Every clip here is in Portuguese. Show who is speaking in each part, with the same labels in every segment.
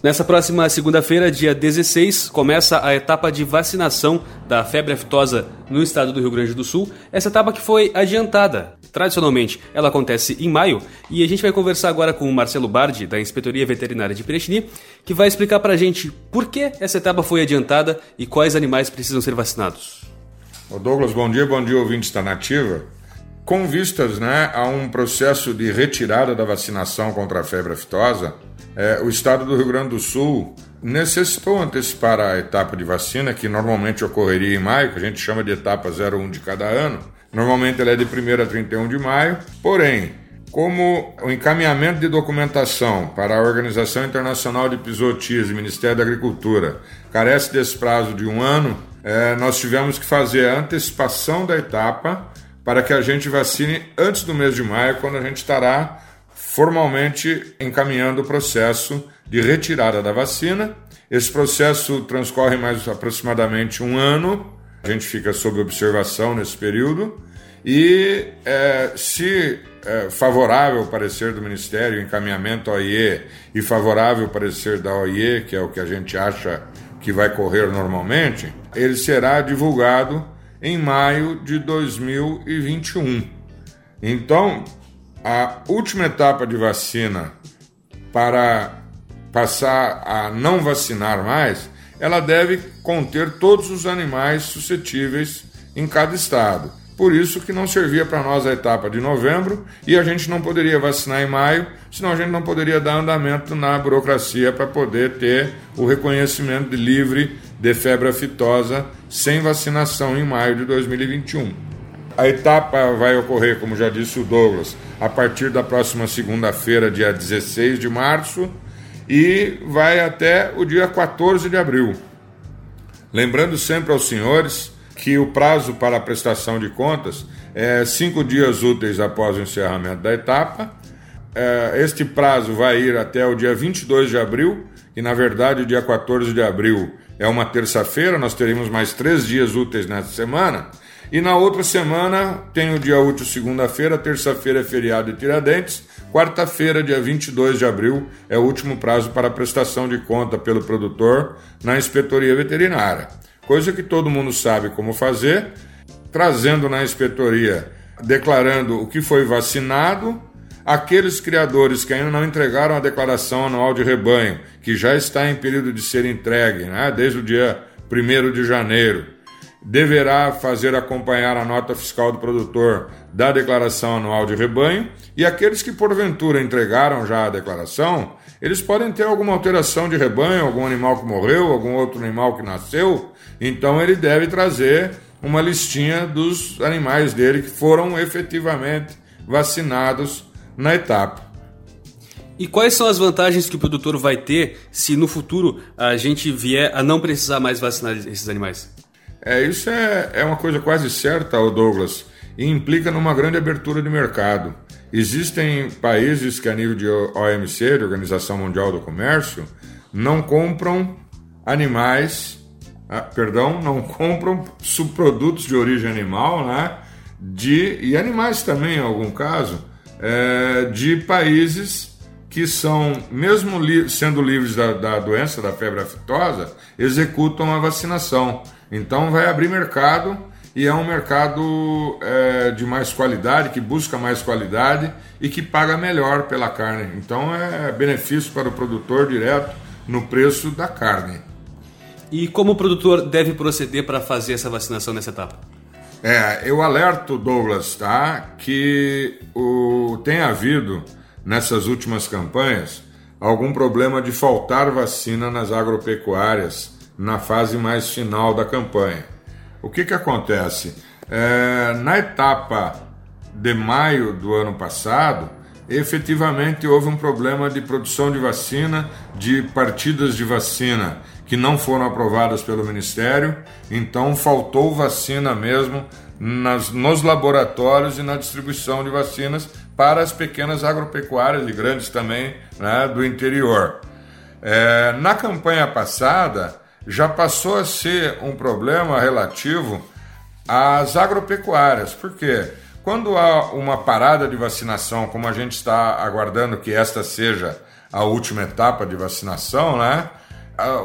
Speaker 1: Nessa próxima segunda-feira, dia 16, começa a etapa de vacinação da febre aftosa no estado do Rio Grande do Sul. Essa etapa que foi adiantada. Tradicionalmente, ela acontece em maio e a gente vai conversar agora com o Marcelo Bardi, da Inspetoria Veterinária de Pirechini, que vai explicar pra gente por que essa etapa foi adiantada e quais animais precisam ser vacinados.
Speaker 2: Ô Douglas, bom dia, bom dia, ouvintes da Nativa. Com vistas né, a um processo de retirada da vacinação contra a febre aftosa, é, o estado do Rio Grande do Sul necessitou antecipar a etapa de vacina, que normalmente ocorreria em maio, que a gente chama de etapa 01 de cada ano. Normalmente ela é de 1 a 31 de maio, porém, como o encaminhamento de documentação para a Organização Internacional de Pisotias e Ministério da Agricultura carece desse prazo de um ano, é, nós tivemos que fazer a antecipação da etapa para que a gente vacine antes do mês de maio, quando a gente estará formalmente encaminhando o processo de retirada da vacina. Esse processo transcorre mais aproximadamente um ano, a gente fica sob observação nesse período. E é, se é, favorável o parecer do Ministério, encaminhamento ao OIE, e favorável o parecer da OIE, que é o que a gente acha que vai correr normalmente, ele será divulgado em maio de 2021. Então, a última etapa de vacina para passar a não vacinar mais, ela deve conter todos os animais suscetíveis em cada estado. Por isso que não servia para nós a etapa de novembro e a gente não poderia vacinar em maio, senão a gente não poderia dar andamento na burocracia para poder ter o reconhecimento de livre de febre aftosa sem vacinação em maio de 2021. A etapa vai ocorrer, como já disse o Douglas, a partir da próxima segunda-feira, dia 16 de março, e vai até o dia 14 de abril. Lembrando sempre aos senhores que o prazo para a prestação de contas é cinco dias úteis após o encerramento da etapa. É, este prazo vai ir até o dia 22 de abril, e na verdade o dia 14 de abril é uma terça-feira, nós teremos mais três dias úteis nessa semana. E na outra semana tem o dia útil segunda-feira, terça-feira é feriado de Tiradentes, quarta-feira, dia 22 de abril, é o último prazo para prestação de conta pelo produtor na inspetoria veterinária. Coisa que todo mundo sabe como fazer, trazendo na inspetoria, declarando o que foi vacinado, aqueles criadores que ainda não entregaram a declaração anual de rebanho, que já está em período de ser entregue, né, desde o dia 1 de janeiro deverá fazer acompanhar a nota fiscal do produtor da declaração anual de rebanho, e aqueles que porventura entregaram já a declaração, eles podem ter alguma alteração de rebanho, algum animal que morreu, algum outro animal que nasceu, então ele deve trazer uma listinha dos animais dele que foram efetivamente vacinados na etapa.
Speaker 1: E quais são as vantagens que o produtor vai ter se no futuro a gente vier a não precisar mais vacinar esses animais?
Speaker 2: É, isso é, é uma coisa quase certa, Douglas, e implica numa grande abertura de mercado. Existem países que, a nível de OMC, de Organização Mundial do Comércio, não compram animais, ah, perdão, não compram subprodutos de origem animal, né? De, e animais também, em algum caso, é, de países que são, mesmo li, sendo livres da, da doença da febre aftosa, executam a vacinação. Então vai abrir mercado e é um mercado é, de mais qualidade, que busca mais qualidade e que paga melhor pela carne. Então é benefício para o produtor direto no preço da carne.
Speaker 1: E como o produtor deve proceder para fazer essa vacinação nessa etapa?
Speaker 2: É, eu alerto, Douglas, tá, que o, tem havido nessas últimas campanhas algum problema de faltar vacina nas agropecuárias na fase mais final da campanha. O que, que acontece? É, na etapa de maio do ano passado, efetivamente houve um problema de produção de vacina, de partidas de vacina que não foram aprovadas pelo Ministério, então faltou vacina mesmo nas, nos laboratórios e na distribuição de vacinas para as pequenas agropecuárias e grandes também né, do interior. É, na campanha passada, já passou a ser um problema relativo às agropecuárias. Por quê? quando há uma parada de vacinação, como a gente está aguardando que esta seja a última etapa de vacinação, né?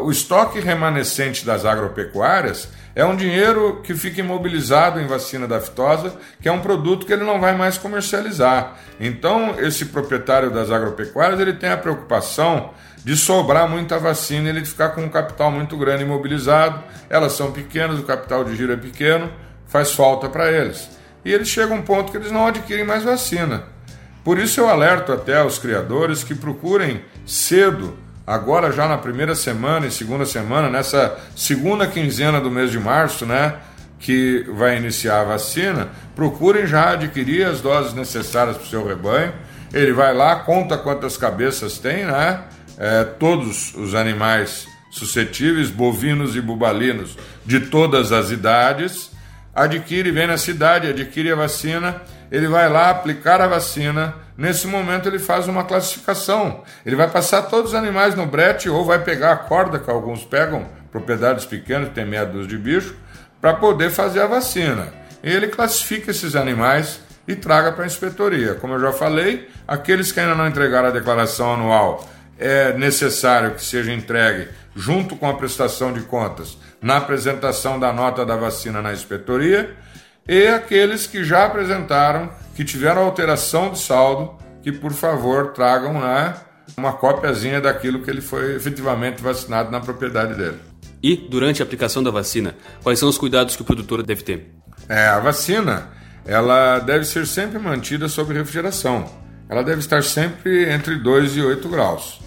Speaker 2: O estoque remanescente das agropecuárias é um dinheiro que fica imobilizado em vacina da fitosa, que é um produto que ele não vai mais comercializar. Então, esse proprietário das agropecuárias ele tem a preocupação de sobrar muita vacina ele ficar com um capital muito grande imobilizado. Elas são pequenas, o capital de giro é pequeno, faz falta para eles. E eles chegam a um ponto que eles não adquirem mais vacina. Por isso eu alerto até os criadores que procurem cedo agora já na primeira semana e segunda semana, nessa segunda quinzena do mês de março, né, que vai iniciar a vacina, procurem já adquirir as doses necessárias para o seu rebanho. Ele vai lá, conta quantas cabeças tem, né? É, todos os animais suscetíveis, bovinos e bubalinos, de todas as idades, adquire, vem na cidade, adquire a vacina, ele vai lá aplicar a vacina, Nesse momento ele faz uma classificação. Ele vai passar todos os animais no brete ou vai pegar a corda que alguns pegam, propriedades pequenas, tem meia dúzia de bicho, para poder fazer a vacina. Ele classifica esses animais e traga para a inspetoria. Como eu já falei, aqueles que ainda não entregaram a declaração anual, é necessário que seja entregue junto com a prestação de contas na apresentação da nota da vacina na inspetoria e aqueles que já apresentaram que tiveram alteração de saldo, que por favor tragam né, uma cópiazinha daquilo que ele foi efetivamente vacinado na propriedade dele.
Speaker 1: E, durante a aplicação da vacina, quais são os cuidados que o produtor deve ter?
Speaker 2: É, a vacina ela deve ser sempre mantida sob refrigeração. Ela deve estar sempre entre 2 e 8 graus.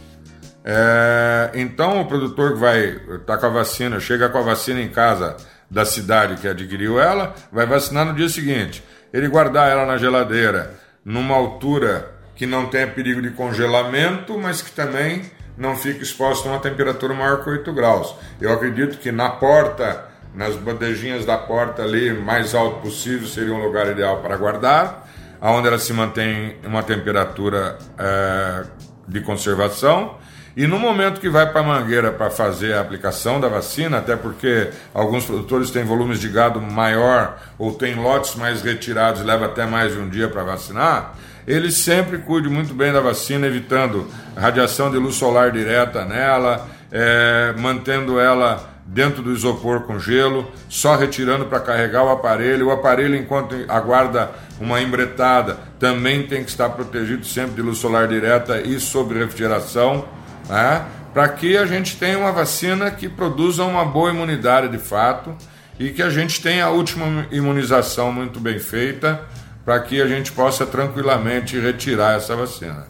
Speaker 2: É, então, o produtor que vai estar tá com a vacina, chega com a vacina em casa da cidade que adquiriu ela, vai vacinar no dia seguinte. Ele guardar ela na geladeira numa altura que não tenha perigo de congelamento, mas que também não fique exposto a uma temperatura maior que 8 graus. Eu acredito que na porta, nas bandejinhas da porta ali, mais alto possível, seria um lugar ideal para guardar, onde ela se mantém uma temperatura é, de conservação e no momento que vai para a mangueira para fazer a aplicação da vacina, até porque alguns produtores têm volumes de gado maior ou têm lotes mais retirados e leva até mais de um dia para vacinar, ele sempre cuide muito bem da vacina, evitando radiação de luz solar direta nela, é, mantendo ela dentro do isopor com gelo, só retirando para carregar o aparelho. O aparelho, enquanto aguarda uma embretada, também tem que estar protegido sempre de luz solar direta e sob refrigeração né? para que a gente tenha uma vacina que produza uma boa imunidade de fato e que a gente tenha a última imunização muito bem feita para que a gente possa tranquilamente retirar essa vacina.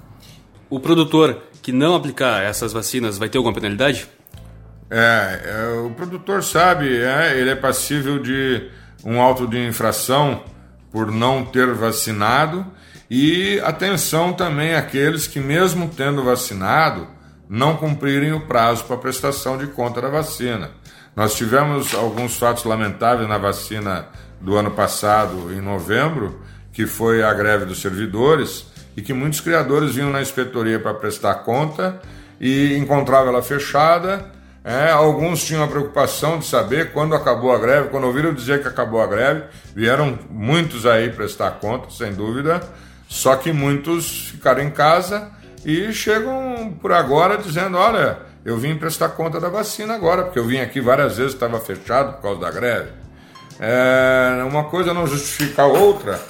Speaker 1: O produtor que não aplicar essas vacinas vai ter alguma penalidade?
Speaker 2: É, é o produtor sabe, é, ele é passível de um auto de infração por não ter vacinado e atenção também àqueles que mesmo tendo vacinado não cumprirem o prazo para prestação de conta da vacina. Nós tivemos alguns fatos lamentáveis na vacina do ano passado, em novembro, que foi a greve dos servidores, e que muitos criadores vinham na inspetoria para prestar conta e encontravam ela fechada. É, alguns tinham a preocupação de saber quando acabou a greve, quando ouviram dizer que acabou a greve, vieram muitos aí prestar conta, sem dúvida, só que muitos ficaram em casa e chegam por agora dizendo: olha, eu vim prestar conta da vacina agora, porque eu vim aqui várias vezes, estava fechado por causa da greve. É, uma coisa não justifica a outra,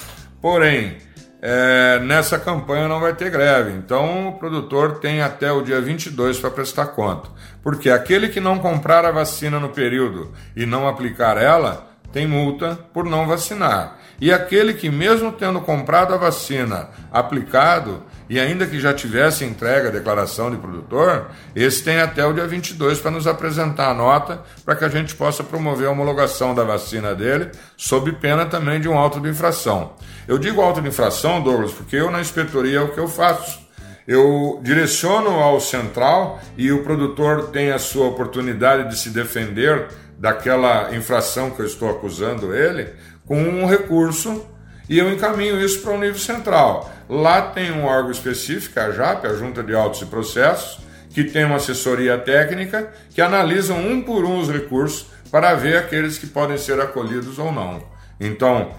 Speaker 2: porém, é, nessa campanha não vai ter greve. Então o produtor tem até o dia 22 para prestar conta. Porque aquele que não comprar a vacina no período e não aplicar ela, tem multa por não vacinar. E aquele que, mesmo tendo comprado a vacina aplicado, e ainda que já tivesse entregue a declaração de produtor, esse tem até o dia 22 para nos apresentar a nota para que a gente possa promover a homologação da vacina dele, sob pena também de um auto de infração. Eu digo auto de infração, Douglas, porque eu na inspetoria é o que eu faço. Eu direciono ao central e o produtor tem a sua oportunidade de se defender daquela infração que eu estou acusando ele com um recurso e eu encaminho isso para o nível central. Lá tem um órgão específico, a JAP, a Junta de Autos e Processos, que tem uma assessoria técnica que analisam um por um os recursos para ver aqueles que podem ser acolhidos ou não. Então,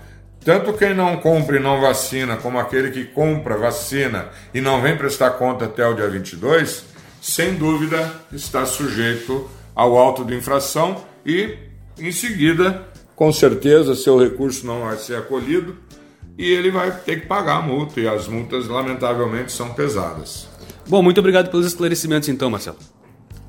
Speaker 2: tanto quem não compra e não vacina, como aquele que compra, vacina e não vem prestar conta até o dia 22, sem dúvida está sujeito ao auto de infração e, em seguida, com certeza, seu recurso não vai ser acolhido e ele vai ter que pagar a multa. E as multas, lamentavelmente, são pesadas.
Speaker 1: Bom, muito obrigado pelos esclarecimentos, então, Marcelo.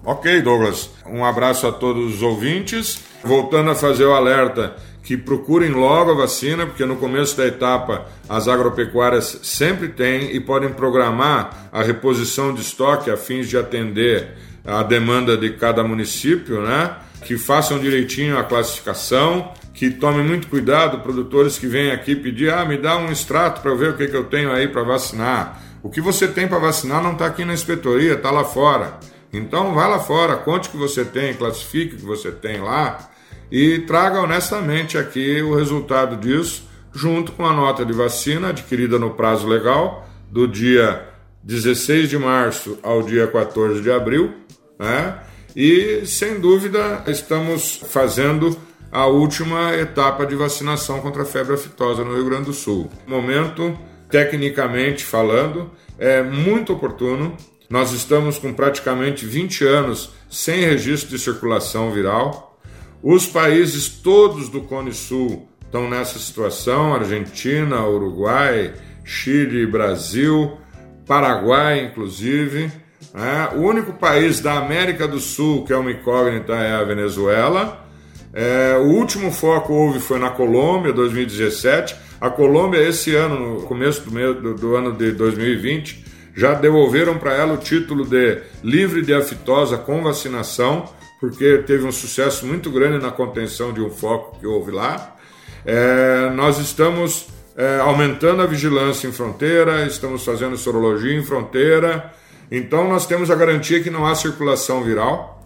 Speaker 2: Ok, Douglas. Um abraço a todos os ouvintes. Voltando a fazer o alerta que procurem logo a vacina, porque no começo da etapa as agropecuárias sempre têm e podem programar a reposição de estoque a fins de atender a demanda de cada município, né? Que façam direitinho a classificação, que tomem muito cuidado, produtores que vêm aqui pedir, ah, me dá um extrato para ver o que, que eu tenho aí para vacinar. O que você tem para vacinar não está aqui na inspetoria, está lá fora. Então vá lá fora, conte o que você tem, classifique o que você tem lá e traga honestamente aqui o resultado disso, junto com a nota de vacina adquirida no prazo legal, do dia 16 de março ao dia 14 de abril, né? E sem dúvida estamos fazendo a última etapa de vacinação contra a febre aftosa no Rio Grande do Sul. Momento, tecnicamente falando, é muito oportuno. Nós estamos com praticamente 20 anos sem registro de circulação viral. Os países todos do Cone Sul estão nessa situação: Argentina, Uruguai, Chile, Brasil, Paraguai, inclusive. É, o único país da América do Sul que é uma incógnita é a Venezuela. É, o último foco houve foi na Colômbia, 2017. A Colômbia, esse ano, no começo do, mês, do, do ano de 2020, já devolveram para ela o título de livre de aftosa com vacinação porque teve um sucesso muito grande na contenção de um foco que houve lá. É, nós estamos é, aumentando a vigilância em fronteira, estamos fazendo sorologia em fronteira, então nós temos a garantia que não há circulação viral.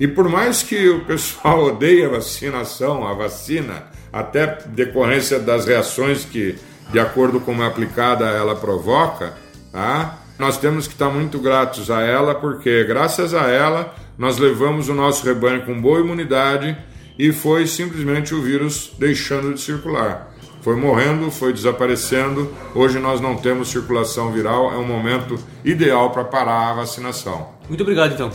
Speaker 2: E por mais que o pessoal odeie a vacinação, a vacina, até decorrência das reações que, de acordo com como é aplicada, ela provoca, tá? nós temos que estar muito gratos a ela, porque graças a ela nós levamos o nosso rebanho com boa imunidade e foi simplesmente o vírus deixando de circular. Foi morrendo, foi desaparecendo. Hoje nós não temos circulação viral, é um momento ideal para parar a vacinação.
Speaker 1: Muito obrigado, então.